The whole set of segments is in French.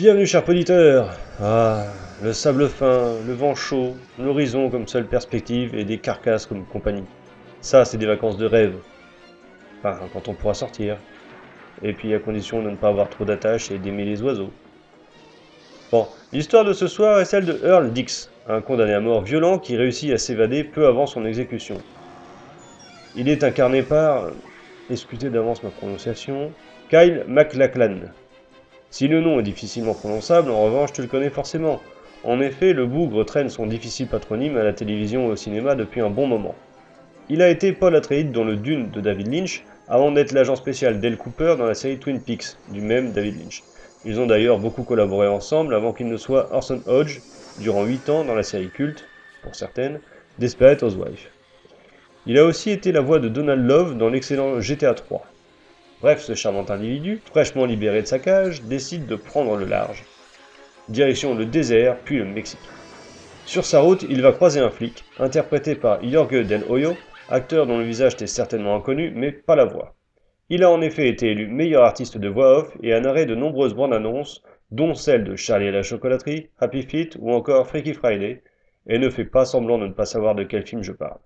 Bienvenue, chers auditeurs Ah, le sable fin, le vent chaud, l'horizon comme seule perspective et des carcasses comme compagnie. Ça, c'est des vacances de rêve. Enfin, quand on pourra sortir. Et puis à condition de ne pas avoir trop d'attaches et d'aimer les oiseaux. Bon, l'histoire de ce soir est celle de Earl Dix, un condamné à mort violent qui réussit à s'évader peu avant son exécution. Il est incarné par, excusez d'avance ma prononciation, Kyle MacLachlan. Si le nom est difficilement prononçable, en revanche tu le connais forcément. En effet, le bougre traîne son difficile patronyme à la télévision et au cinéma depuis un bon moment. Il a été Paul Atreides dans le Dune de David Lynch, avant d'être l'agent spécial Dale Cooper dans la série Twin Peaks, du même David Lynch. Ils ont d'ailleurs beaucoup collaboré ensemble avant qu'il ne soit Orson Hodge, durant 8 ans dans la série culte, pour certaines, Desperate Housewives. Il a aussi été la voix de Donald Love dans l'excellent GTA 3. Bref, ce charmant individu, fraîchement libéré de sa cage, décide de prendre le large. Direction le désert, puis le Mexique. Sur sa route, il va croiser un flic, interprété par Jorge Del Hoyo, acteur dont le visage était certainement inconnu, mais pas la voix. Il a en effet été élu meilleur artiste de voix off et a narré de nombreuses bandes annonces, dont celle de Charlie et la chocolaterie, Happy Feet ou encore Freaky Friday, et ne fait pas semblant de ne pas savoir de quel film je parle.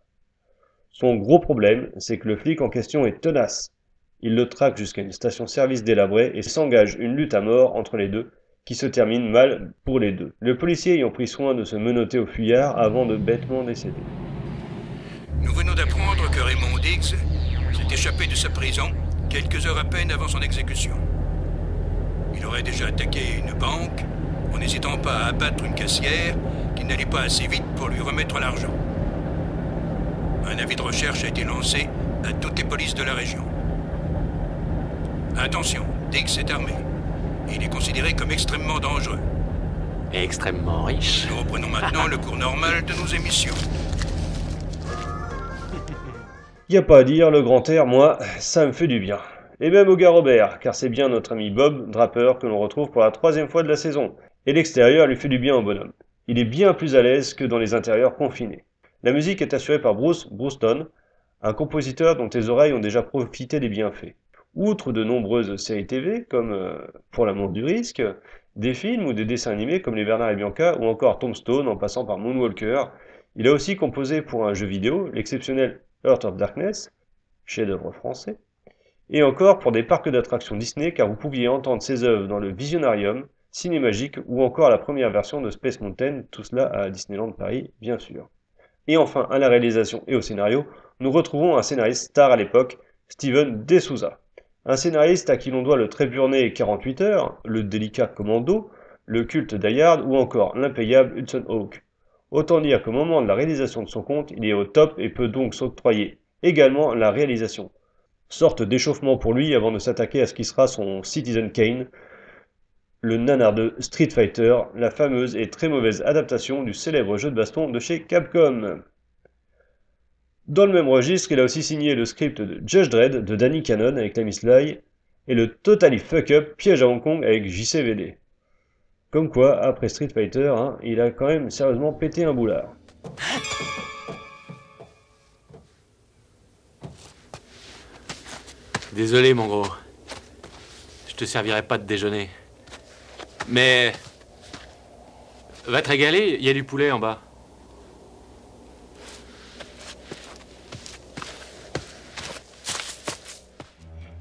Son gros problème, c'est que le flic en question est tenace. Il le traque jusqu'à une station-service délabrée et s'engage une lutte à mort entre les deux, qui se termine mal pour les deux. Le policier ayant pris soin de se menotter au fuyard avant de bêtement décéder. Nous venons d'apprendre que Raymond Diggs s'est échappé de sa prison quelques heures à peine avant son exécution. Il aurait déjà attaqué une banque en n'hésitant pas à abattre une caissière qui n'allait pas assez vite pour lui remettre l'argent. Un avis de recherche a été lancé à toutes les polices de la région. Attention, Diggs est armé. Il est considéré comme extrêmement dangereux. Et extrêmement riche. Nous reprenons maintenant le cours normal de nos émissions. Y a pas à dire, le grand air, moi, ça me fait du bien. Et même au gars Robert, car c'est bien notre ami Bob, drapeur, que l'on retrouve pour la troisième fois de la saison. Et l'extérieur lui fait du bien au bonhomme. Il est bien plus à l'aise que dans les intérieurs confinés. La musique est assurée par Bruce Brewston, un compositeur dont tes oreilles ont déjà profité des bienfaits. Outre de nombreuses séries TV, comme euh, Pour l'amour du risque, des films ou des dessins animés comme les Bernard et Bianca ou encore Tombstone en passant par Moonwalker, il a aussi composé pour un jeu vidéo l'exceptionnel Heart of Darkness, chef-d'œuvre français, et encore pour des parcs d'attractions Disney car vous pouviez entendre ses œuvres dans le Visionarium, Cinémagique ou encore la première version de Space Mountain, tout cela à Disneyland Paris bien sûr. Et enfin à la réalisation et au scénario, nous retrouvons un scénariste star à l'époque, Steven De Souza. Un scénariste à qui l'on doit le très burné 48 heures, le délicat Commando, le culte d'Ayard ou encore l'impayable Hudson Hawk. Autant dire qu'au moment de la réalisation de son compte, il est au top et peut donc s'octroyer également la réalisation. Sorte d'échauffement pour lui avant de s'attaquer à ce qui sera son Citizen Kane, le nanar de Street Fighter, la fameuse et très mauvaise adaptation du célèbre jeu de baston de chez Capcom. Dans le même registre, il a aussi signé le script de Judge Dredd de Danny Cannon avec la Miss Lai et le Totally Fuck Up Piège à Hong Kong avec JCVD. Comme quoi, après Street Fighter, hein, il a quand même sérieusement pété un boulard. Désolé, mon gros. Je te servirai pas de déjeuner. Mais. Va te régaler, il y a du poulet en bas.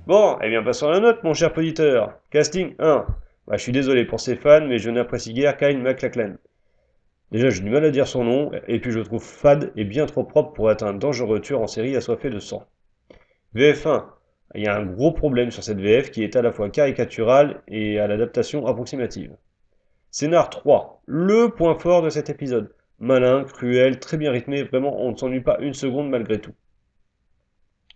Bon, eh bien passons à la note, mon cher auditeur. Casting 1. Bah, je suis désolé pour ses fans, mais je n'apprécie guère Kyle MacLachlan. Déjà, j'ai du mal à dire son nom, et puis je le trouve fade et bien trop propre pour être un dangereux tueur en série assoiffé de sang. VF1. Il y a un gros problème sur cette VF qui est à la fois caricaturale et à l'adaptation approximative. Scénar 3. Le point fort de cet épisode. Malin, cruel, très bien rythmé, vraiment on ne s'ennuie pas une seconde malgré tout.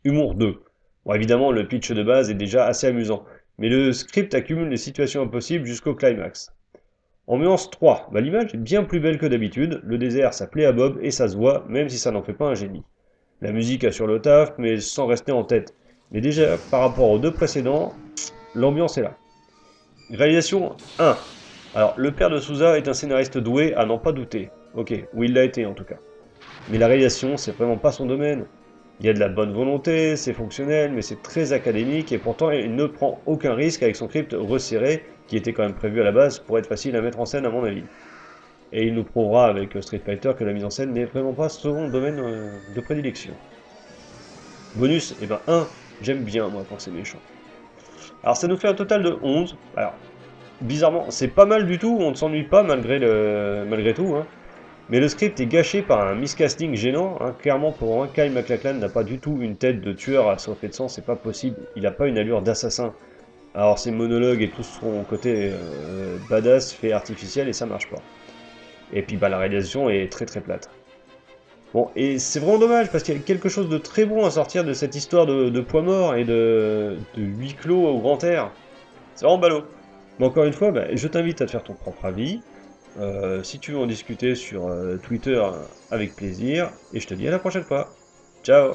Humour 2. Bon, évidemment, le pitch de base est déjà assez amusant, mais le script accumule les situations impossibles jusqu'au climax. Ambiance 3. Bah, L'image est bien plus belle que d'habitude, le désert ça plaît à Bob et ça se voit, même si ça n'en fait pas un génie. La musique assure le taf, mais sans rester en tête. Mais déjà, par rapport aux deux précédents, l'ambiance est là. Réalisation 1. Alors, le père de Souza est un scénariste doué à n'en pas douter. Ok, ou il l'a été en tout cas. Mais la réalisation, c'est vraiment pas son domaine. Il y a de la bonne volonté, c'est fonctionnel, mais c'est très académique et pourtant il ne prend aucun risque avec son script resserré, qui était quand même prévu à la base pour être facile à mettre en scène à mon avis. Et il nous prouvera avec Street Fighter que la mise en scène n'est vraiment pas son domaine euh, de prédilection. Bonus, et eh ben 1, j'aime bien moi quand c'est méchant. Alors ça nous fait un total de 11. Alors, bizarrement, c'est pas mal du tout, on ne s'ennuie pas malgré, le... malgré tout. Hein. Mais le script est gâché par un miscasting gênant. Hein. Clairement, pour un, Kyle MacLachlan n'a pas du tout une tête de tueur à fait de sang, c'est pas possible. Il n'a pas une allure d'assassin. Alors ses monologues et tout son côté euh, badass fait artificiel et ça marche pas. Et puis bah, la réalisation est très très plate. Bon, et c'est vraiment dommage parce qu'il y a quelque chose de très bon à sortir de cette histoire de, poids mort et de, de huis clos au grand air. C'est vraiment ballot. Mais encore une fois, bah, je t'invite à te faire ton propre avis. Euh, si tu veux en discuter sur euh, Twitter, avec plaisir. Et je te dis à la prochaine fois. Ciao.